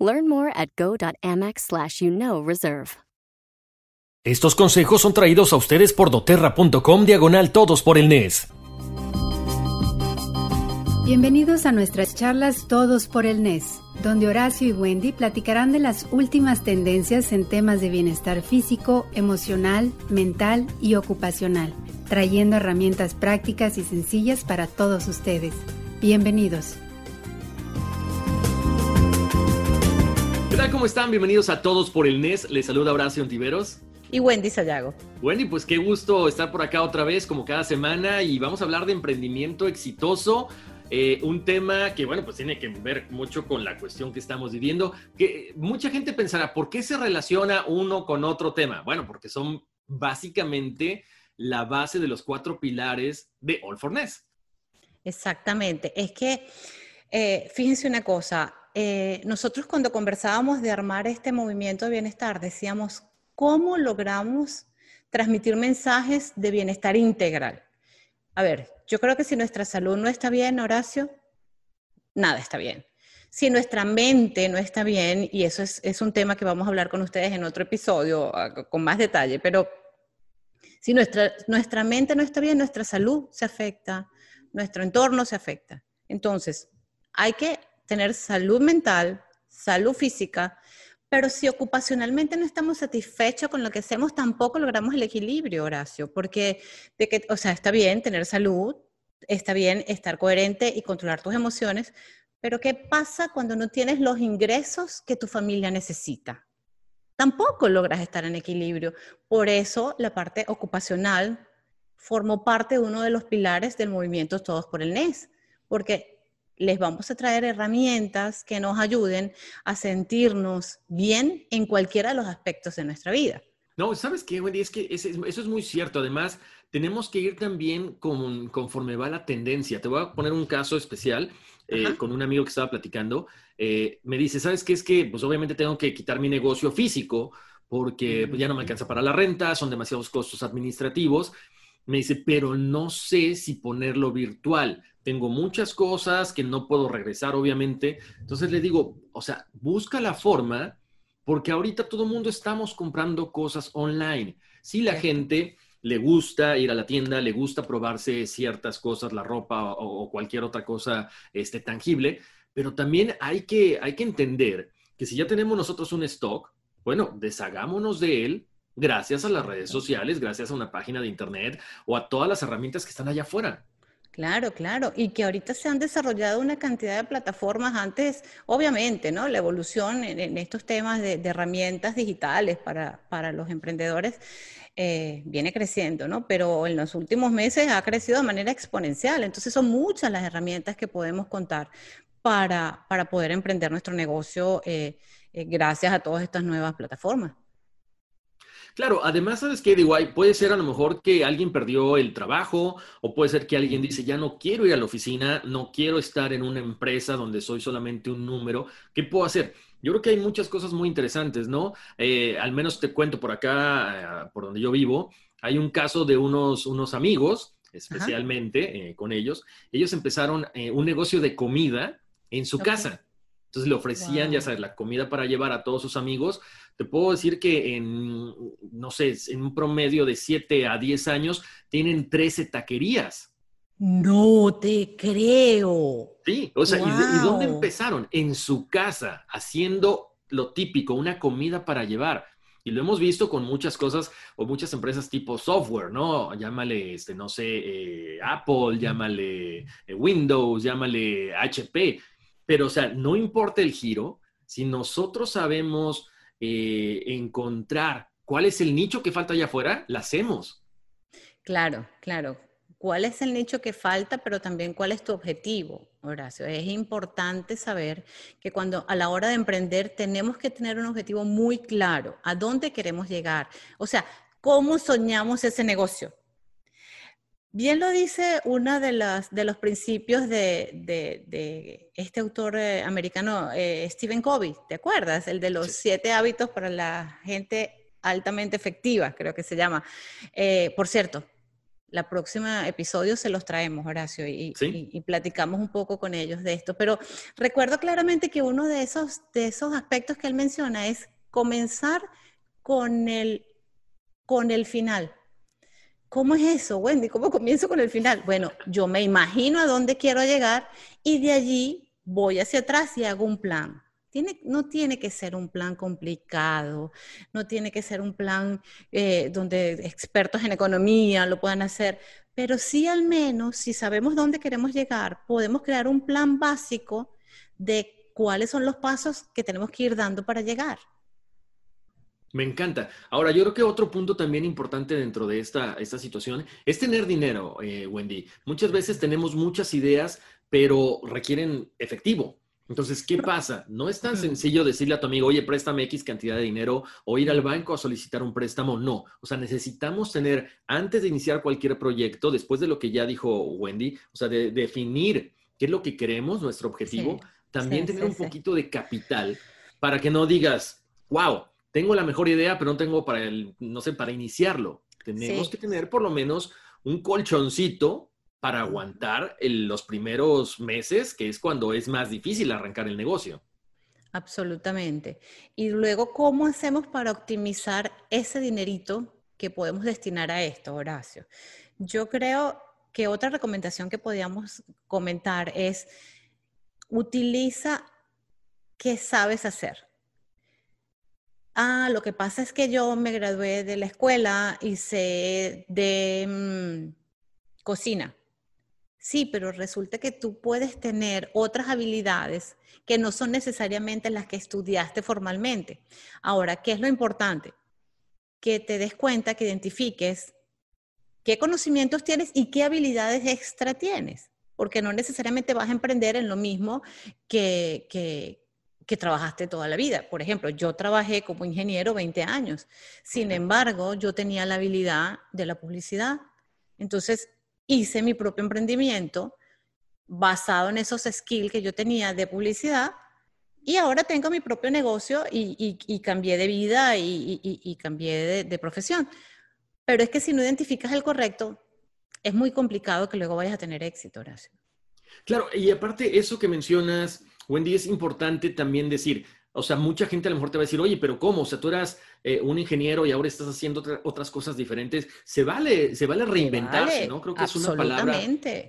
Learn more at go.amex slash you know reserve. Estos consejos son traídos a ustedes por doterra.com diagonal todos por el NES. Bienvenidos a nuestras charlas Todos por el NES, donde Horacio y Wendy platicarán de las últimas tendencias en temas de bienestar físico, emocional, mental y ocupacional, trayendo herramientas prácticas y sencillas para todos ustedes. Bienvenidos. Tal? ¿Cómo están? Bienvenidos a Todos por el NES. Les saluda Horacio Ontiveros. Y Wendy Sayago. Wendy, pues qué gusto estar por acá otra vez, como cada semana, y vamos a hablar de emprendimiento exitoso. Eh, un tema que, bueno, pues tiene que ver mucho con la cuestión que estamos viviendo, que mucha gente pensará, ¿por qué se relaciona uno con otro tema? Bueno, porque son básicamente la base de los cuatro pilares de All for Ness. Exactamente. Es que, eh, fíjense una cosa, eh, nosotros cuando conversábamos de armar este movimiento de bienestar, decíamos, ¿cómo logramos transmitir mensajes de bienestar integral? A ver, yo creo que si nuestra salud no está bien, Horacio, nada está bien. Si nuestra mente no está bien, y eso es, un tema que vamos a hablar con ustedes en otro episodio ah, con más detalle, pero si nuestra, nuestra mente no está bien, nuestra salud se afecta, nuestro entorno se afecta. Entonces, hay que tener salud mental, salud física, pero si ocupacionalmente no estamos satisfechos con lo que hacemos, tampoco logramos el equilibrio, Horacio, porque, de que, o sea, está bien tener salud, está bien estar coherente y controlar tus emociones, pero ¿qué pasa cuando no tienes los ingresos que tu familia necesita? Tampoco logras estar en equilibrio. Por eso la parte ocupacional formó parte de uno de los pilares del movimiento Todos por el NES, porque les vamos a traer herramientas que nos ayuden a sentirnos bien en cualquiera de los aspectos de nuestra vida. No, ¿sabes qué, Wendy? Es que eso es muy cierto. Además, tenemos que ir también con, conforme va la tendencia. Te voy a poner un caso especial eh, con un amigo que estaba platicando. Eh, me dice, ¿sabes qué? Es que, pues obviamente tengo que quitar mi negocio físico porque pues, ya no me alcanza para la renta, son demasiados costos administrativos. Me dice, pero no sé si ponerlo virtual tengo muchas cosas que no puedo regresar, obviamente. Entonces le digo, o sea, busca la forma, porque ahorita todo el mundo estamos comprando cosas online. Si la gente le gusta ir a la tienda, le gusta probarse ciertas cosas, la ropa o, cualquier otra cosa este, tangible, pero también hay que, hay que entender que si ya tenemos nosotros un stock, bueno, deshagámonos de él gracias a las redes sociales, gracias a una página de internet o a todas las herramientas que están allá afuera. Claro, claro. Y que ahorita se han desarrollado una cantidad de plataformas antes, obviamente, ¿no? La evolución en, estos temas de, herramientas digitales para, para los emprendedores eh, viene creciendo, ¿no? Pero en los últimos meses ha crecido de manera exponencial. Entonces son muchas las herramientas que podemos contar para, para poder emprender nuestro negocio eh, eh, gracias a todas estas nuevas plataformas. Claro, además, ¿sabes qué? Digo, puede ser a lo mejor que alguien perdió el trabajo o puede ser que alguien dice, ya no quiero ir a la oficina, no quiero estar en una empresa donde soy solamente un número. ¿Qué puedo hacer? Yo creo que hay muchas cosas muy interesantes, ¿no? Eh, al menos te cuento por acá, eh, por donde yo vivo, hay un caso de unos, unos amigos, especialmente eh, con ellos. Ellos empezaron un negocio de comida en su casa. Entonces le ofrecían, ya sabes, la comida para llevar a todos sus amigos. Te puedo decir que en, no sé, en un promedio de 7 a 10 años tienen 13 taquerías. No te creo. Sí, o sea, ¿y, dónde empezaron? En su casa, haciendo lo típico, una comida para llevar. Y lo hemos visto con muchas cosas o muchas empresas tipo software, ¿no? Llámale, este, no sé, eh, Apple, llámale eh, Windows, llámale HP pero, o sea, no importa el giro, si nosotros sabemos eh, encontrar cuál es el nicho que falta allá afuera, la hacemos. Claro, claro. cuál es el nicho que falta, pero también cuál es tu objetivo, Horacio. Es importante saber que cuando a la hora de emprender tenemos que tener un objetivo muy claro, a dónde queremos llegar. O sea, ¿cómo soñamos ese negocio? Bien lo dice uno de, las, de los principios de, este autor eh, americano, eh, Stephen Covey, ¿te acuerdas? El de los siete hábitos para la gente altamente efectiva, creo que se llama. Eh, por cierto, la próxima episodio se los traemos, Horacio, y, platicamos un poco con ellos de esto. Pero recuerdo claramente que uno de esos, de esos aspectos que él menciona es comenzar con el, con el final. ¿Cómo es eso, Wendy? ¿Cómo comienzo con el final? Bueno, yo me imagino a dónde quiero llegar y de allí voy hacia atrás y hago un plan no tiene que ser un plan complicado, no tiene que ser un plan eh, donde expertos en economía lo puedan hacer, pero sí al menos, si sabemos dónde queremos llegar, podemos crear un plan básico de cuáles son los pasos que tenemos que ir dando para llegar. Me encanta. Ahora, yo creo que otro punto también importante dentro de esta, esta situación es tener dinero, eh, Wendy. Muchas veces tenemos muchas ideas, pero requieren efectivo. Entonces, ¿qué pasa? No es tan sencillo decirle a tu amigo, oye, préstame X cantidad de dinero o ir al banco a solicitar un préstamo. No. O sea, necesitamos tener, antes de iniciar cualquier proyecto, después de lo que ya dijo Wendy, o sea, de, definir qué es lo que queremos, nuestro objetivo, también tener un poquito de capital para que no digas, wow, tengo la mejor idea, pero no tengo para el, no sé, para iniciarlo. Tenemos que tener por lo menos un colchoncito para aguantar los primeros meses, que es cuando es más difícil arrancar el negocio. Absolutamente. Y luego, ¿cómo hacemos para optimizar ese dinerito que podemos destinar a esto, Horacio? Yo creo que otra recomendación que podríamos comentar es utiliza qué sabes hacer. Ah, lo que pasa es que yo me gradué de la escuela y sé de mm, cocina. Sí, pero resulta que tú puedes tener otras habilidades que no son necesariamente las que estudiaste formalmente. Ahora, ¿qué es lo importante? Que te des cuenta, que identifiques qué conocimientos tienes y qué habilidades extra tienes, porque no necesariamente vas a emprender en lo mismo que, que, que trabajaste toda la vida. Por ejemplo, yo trabajé como ingeniero 20 años, sin embargo, yo tenía la habilidad de la publicidad. Entonces, hice mi propio emprendimiento basado en esos skills que yo tenía de publicidad y ahora tengo mi propio negocio y, cambié de vida y, cambié de, profesión. Pero es que si no identificas el correcto, es muy complicado que luego vayas a tener éxito, Horacio. Claro, y aparte eso que mencionas, Wendy, es importante también decir, o sea, mucha gente a lo mejor te va a decir, oye, pero ¿cómo? O sea, tú eras eh, un ingeniero y ahora estás haciendo otras cosas diferentes. Se vale, se vale reinventarse, ¿no? Creo que es una palabra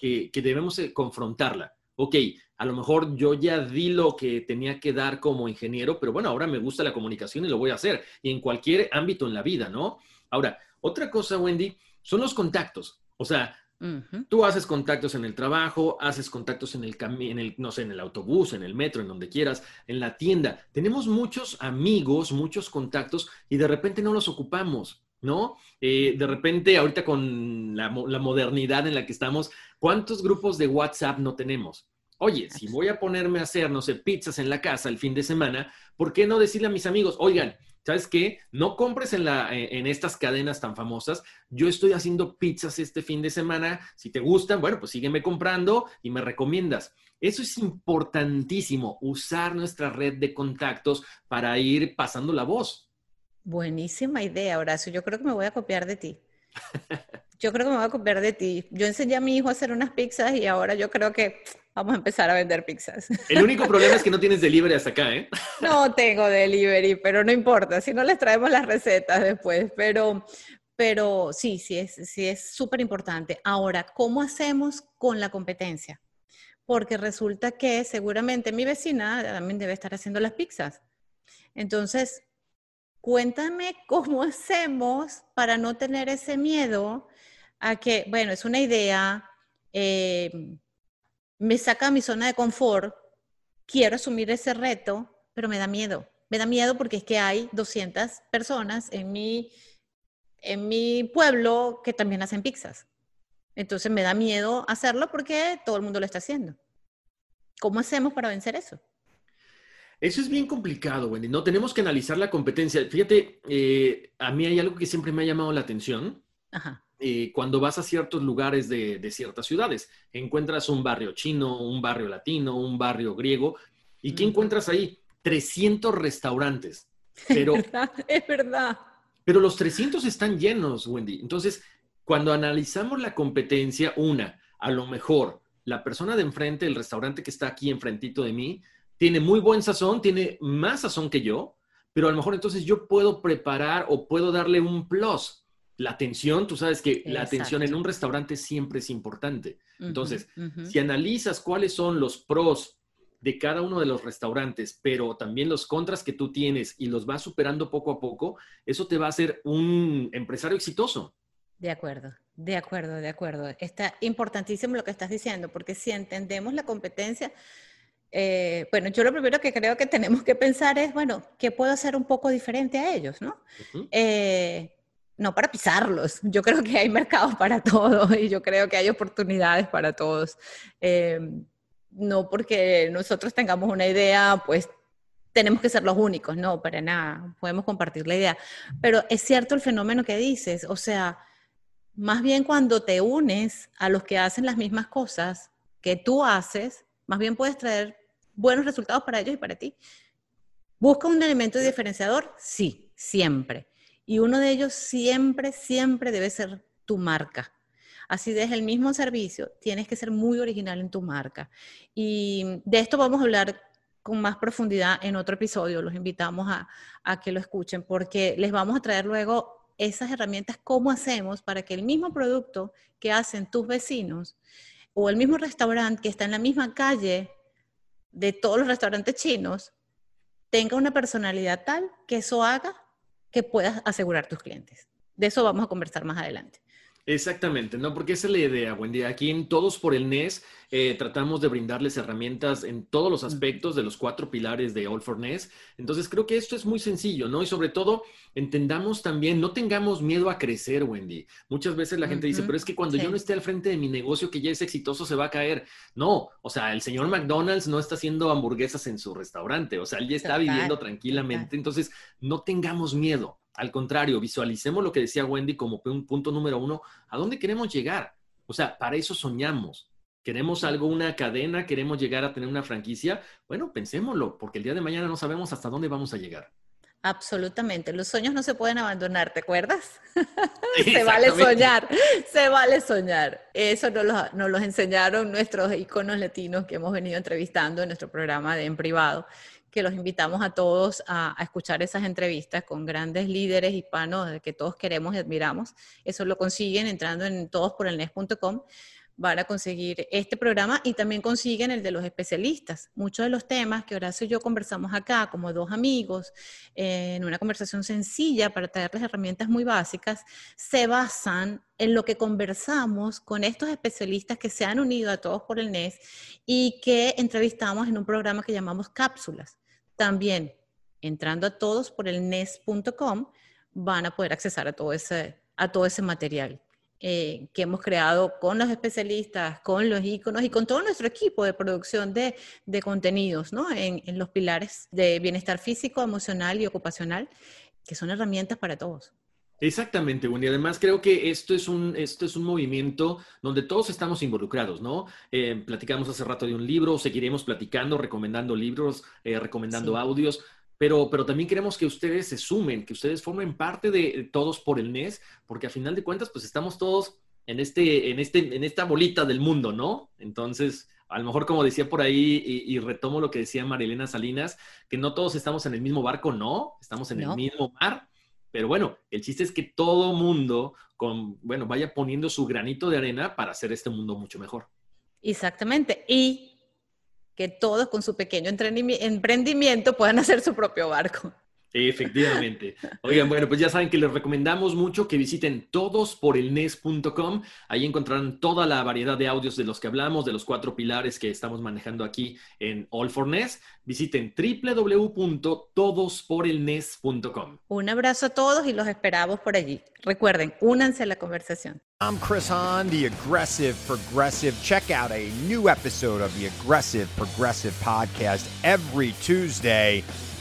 que, que debemos eh, confrontarla. Ok, a lo mejor yo ya di lo que tenía que dar como ingeniero, pero bueno, ahora me gusta la comunicación y lo voy a hacer. Y en cualquier ámbito en la vida, ¿no? Ahora, otra cosa, Wendy, son los contactos. O sea, Tú haces contactos en el trabajo, haces contactos en el, en el, no sé, en el autobús, en el metro, en donde quieras, en la tienda. Tenemos muchos amigos, muchos contactos y de repente no los ocupamos, ¿no? Eh, de repente, ahorita con la, la modernidad en la que estamos, ¿cuántos grupos de WhatsApp no tenemos? Oye, si voy a ponerme a hacer, no sé, pizzas en la casa el fin de semana, ¿por qué no decirle a mis amigos, oigan, ¿sabes qué? No compres en, la, en estas cadenas tan famosas. Yo estoy haciendo pizzas este fin de semana. Si te gustan, bueno, pues sígueme comprando y me recomiendas. Eso es importantísimo, usar nuestra red de contactos para ir pasando la voz. Buenísima idea, Horacio. Yo creo que me voy a copiar de ti. Yo creo que me voy a copiar de ti. Yo enseñé a mi hijo a hacer unas pizzas y ahora yo creo que vamos a empezar a vender pizzas. El único problema es que no tienes delivery hasta acá, ¿eh? No tengo delivery, pero no importa. Si no les traemos las recetas después. Pero, pero sí, sí es sí es súper importante. Ahora, ¿cómo hacemos con la competencia? Porque resulta que seguramente mi vecina también debe estar haciendo las pizzas. Entonces, cuéntame cómo hacemos para no tener ese miedo a que, bueno, es una idea, eh, me saca mi zona de confort, quiero asumir ese reto, pero me da miedo. Me da miedo porque es que hay 200 personas en mi, en mi pueblo que también hacen pizzas. Entonces me da miedo hacerlo porque todo el mundo lo está haciendo. ¿Cómo hacemos para vencer eso? Eso es bien complicado, Wendy. No tenemos que analizar la competencia. Fíjate, eh, a mí hay algo que siempre me ha llamado la atención. Eh, cuando vas a ciertos lugares de, ciertas ciudades, encuentras un barrio chino, un barrio latino, un barrio griego, ¿y qué encuentras ahí? 300 restaurantes. Pero, es verdad. Pero los 300 están llenos, Wendy. Entonces, cuando analizamos la competencia, una, a lo mejor la persona de enfrente, el restaurante que está aquí enfrentito de mí, tiene muy buen sazón, tiene más sazón que yo, pero a lo mejor entonces yo puedo preparar o puedo darle un plus. La atención, tú sabes que la atención en un restaurante siempre es importante. Entonces, si analizas cuáles son los pros de cada uno de los restaurantes, pero también los contras que tú tienes y los vas superando poco a poco, eso te va a hacer un empresario exitoso. De acuerdo, de acuerdo, de acuerdo. Está importantísimo lo que estás diciendo, porque si entendemos la competencia, eh, bueno, yo lo primero que creo que tenemos que pensar es, bueno, ¿qué puedo hacer un poco diferente a ellos, no? Eh, no para pisarlos, yo creo que hay mercados para todos y yo creo que hay oportunidades para todos. Eh, no porque nosotros tengamos una idea, pues tenemos que ser los únicos, no, para nada, podemos compartir la idea. Pero es cierto el fenómeno que dices, o sea, más bien cuando te unes a los que hacen las mismas cosas que tú haces, más bien puedes traer buenos resultados para ellos y para ti. ¿Busca un elemento diferenciador? Sí, siempre. Y uno de ellos siempre, siempre debe ser tu marca. Así desde el mismo servicio, tienes que ser muy original en tu marca. Y de esto vamos a hablar con más profundidad en otro episodio. Los invitamos a, a que lo escuchen porque les vamos a traer luego esas herramientas, cómo hacemos para que el mismo producto que hacen tus vecinos o el mismo restaurante que está en la misma calle de todos los restaurantes chinos tenga una personalidad tal que eso haga que puedas asegurar tus clientes. De eso vamos a conversar más adelante. Exactamente, ¿no? Porque esa es la idea, Wendy. Aquí en Todos por el NES eh, tratamos de brindarles herramientas en todos los aspectos de los cuatro pilares de All for NES. Entonces creo que esto es muy sencillo, ¿no? Y sobre todo, entendamos también, no tengamos miedo a crecer, Wendy. Muchas veces la gente dice, pero es que cuando yo no esté al frente de mi negocio que ya es exitoso, se va a caer. No, o sea, el señor McDonald's no está haciendo hamburguesas en su restaurante, o sea, él ya está viviendo tranquilamente. Entonces, no tengamos miedo. Al contrario, visualicemos lo que decía Wendy como un punto número uno, ¿a dónde queremos llegar? O sea, para eso soñamos. ¿Queremos algo, una cadena? ¿Queremos llegar a tener una franquicia? Bueno, pensémoslo, porque el día de mañana no sabemos hasta dónde vamos a llegar. Absolutamente. Los sueños no se pueden abandonar, ¿te acuerdas? se vale soñar, se vale soñar. Eso nos lo, nos los enseñaron nuestros iconos latinos que hemos venido entrevistando en nuestro programa de En Privado que los invitamos a todos a, escuchar esas entrevistas con grandes líderes hispanos que todos queremos y admiramos. Eso lo consiguen entrando en todosporelnes.com. Van a conseguir este programa y también consiguen el de los especialistas. Muchos de los temas que Horacio y yo conversamos acá como dos amigos, en una conversación sencilla para traerles herramientas muy básicas, se basan en lo que conversamos con estos especialistas que se han unido a todos por el NES y que entrevistamos en un programa que llamamos Cápsulas. También, entrando a todos por el NES.com, van a poder accesar a todo ese, a todo ese material eh, que hemos creado con los especialistas, con los iconos y con todo nuestro equipo de producción de, contenidos, ¿no? En los pilares de bienestar físico, emocional y ocupacional, que son herramientas para todos. Exactamente, Wendy. Además, creo que esto es un, esto es un movimiento donde todos estamos involucrados, ¿no? Eh, platicamos hace rato de un libro, seguiremos platicando, recomendando libros, eh, recomendando audios, pero, pero también queremos que ustedes se sumen, que ustedes formen parte de todos por el NES, porque a final de cuentas, pues estamos todos en, este, en, este, en esta bolita del mundo, ¿no? Entonces, a lo mejor como decía por ahí, y, retomo lo que decía Marilena Salinas, que no todos estamos en el mismo barco, no, estamos en el mismo mar pero bueno, el chiste es que todo mundo, con, bueno, vaya poniendo su granito de arena para hacer este mundo mucho mejor. Exactamente. Y que todos con su pequeño emprendimiento puedan hacer su propio barco. Efectivamente. Oigan, bueno, pues ya saben que les recomendamos mucho que visiten todosporelnes.com. Ahí encontrarán toda la variedad de audios de los que hablamos, de los cuatro pilares que estamos manejando aquí en All for NES. Visiten www.todosporelnes.com. Un abrazo a todos y los esperamos por allí. Recuerden, únanse a la conversación. I'm Chris Hahn, the Aggressive Progressive. Check out a new episode of the Aggressive Progressive podcast every Tuesday.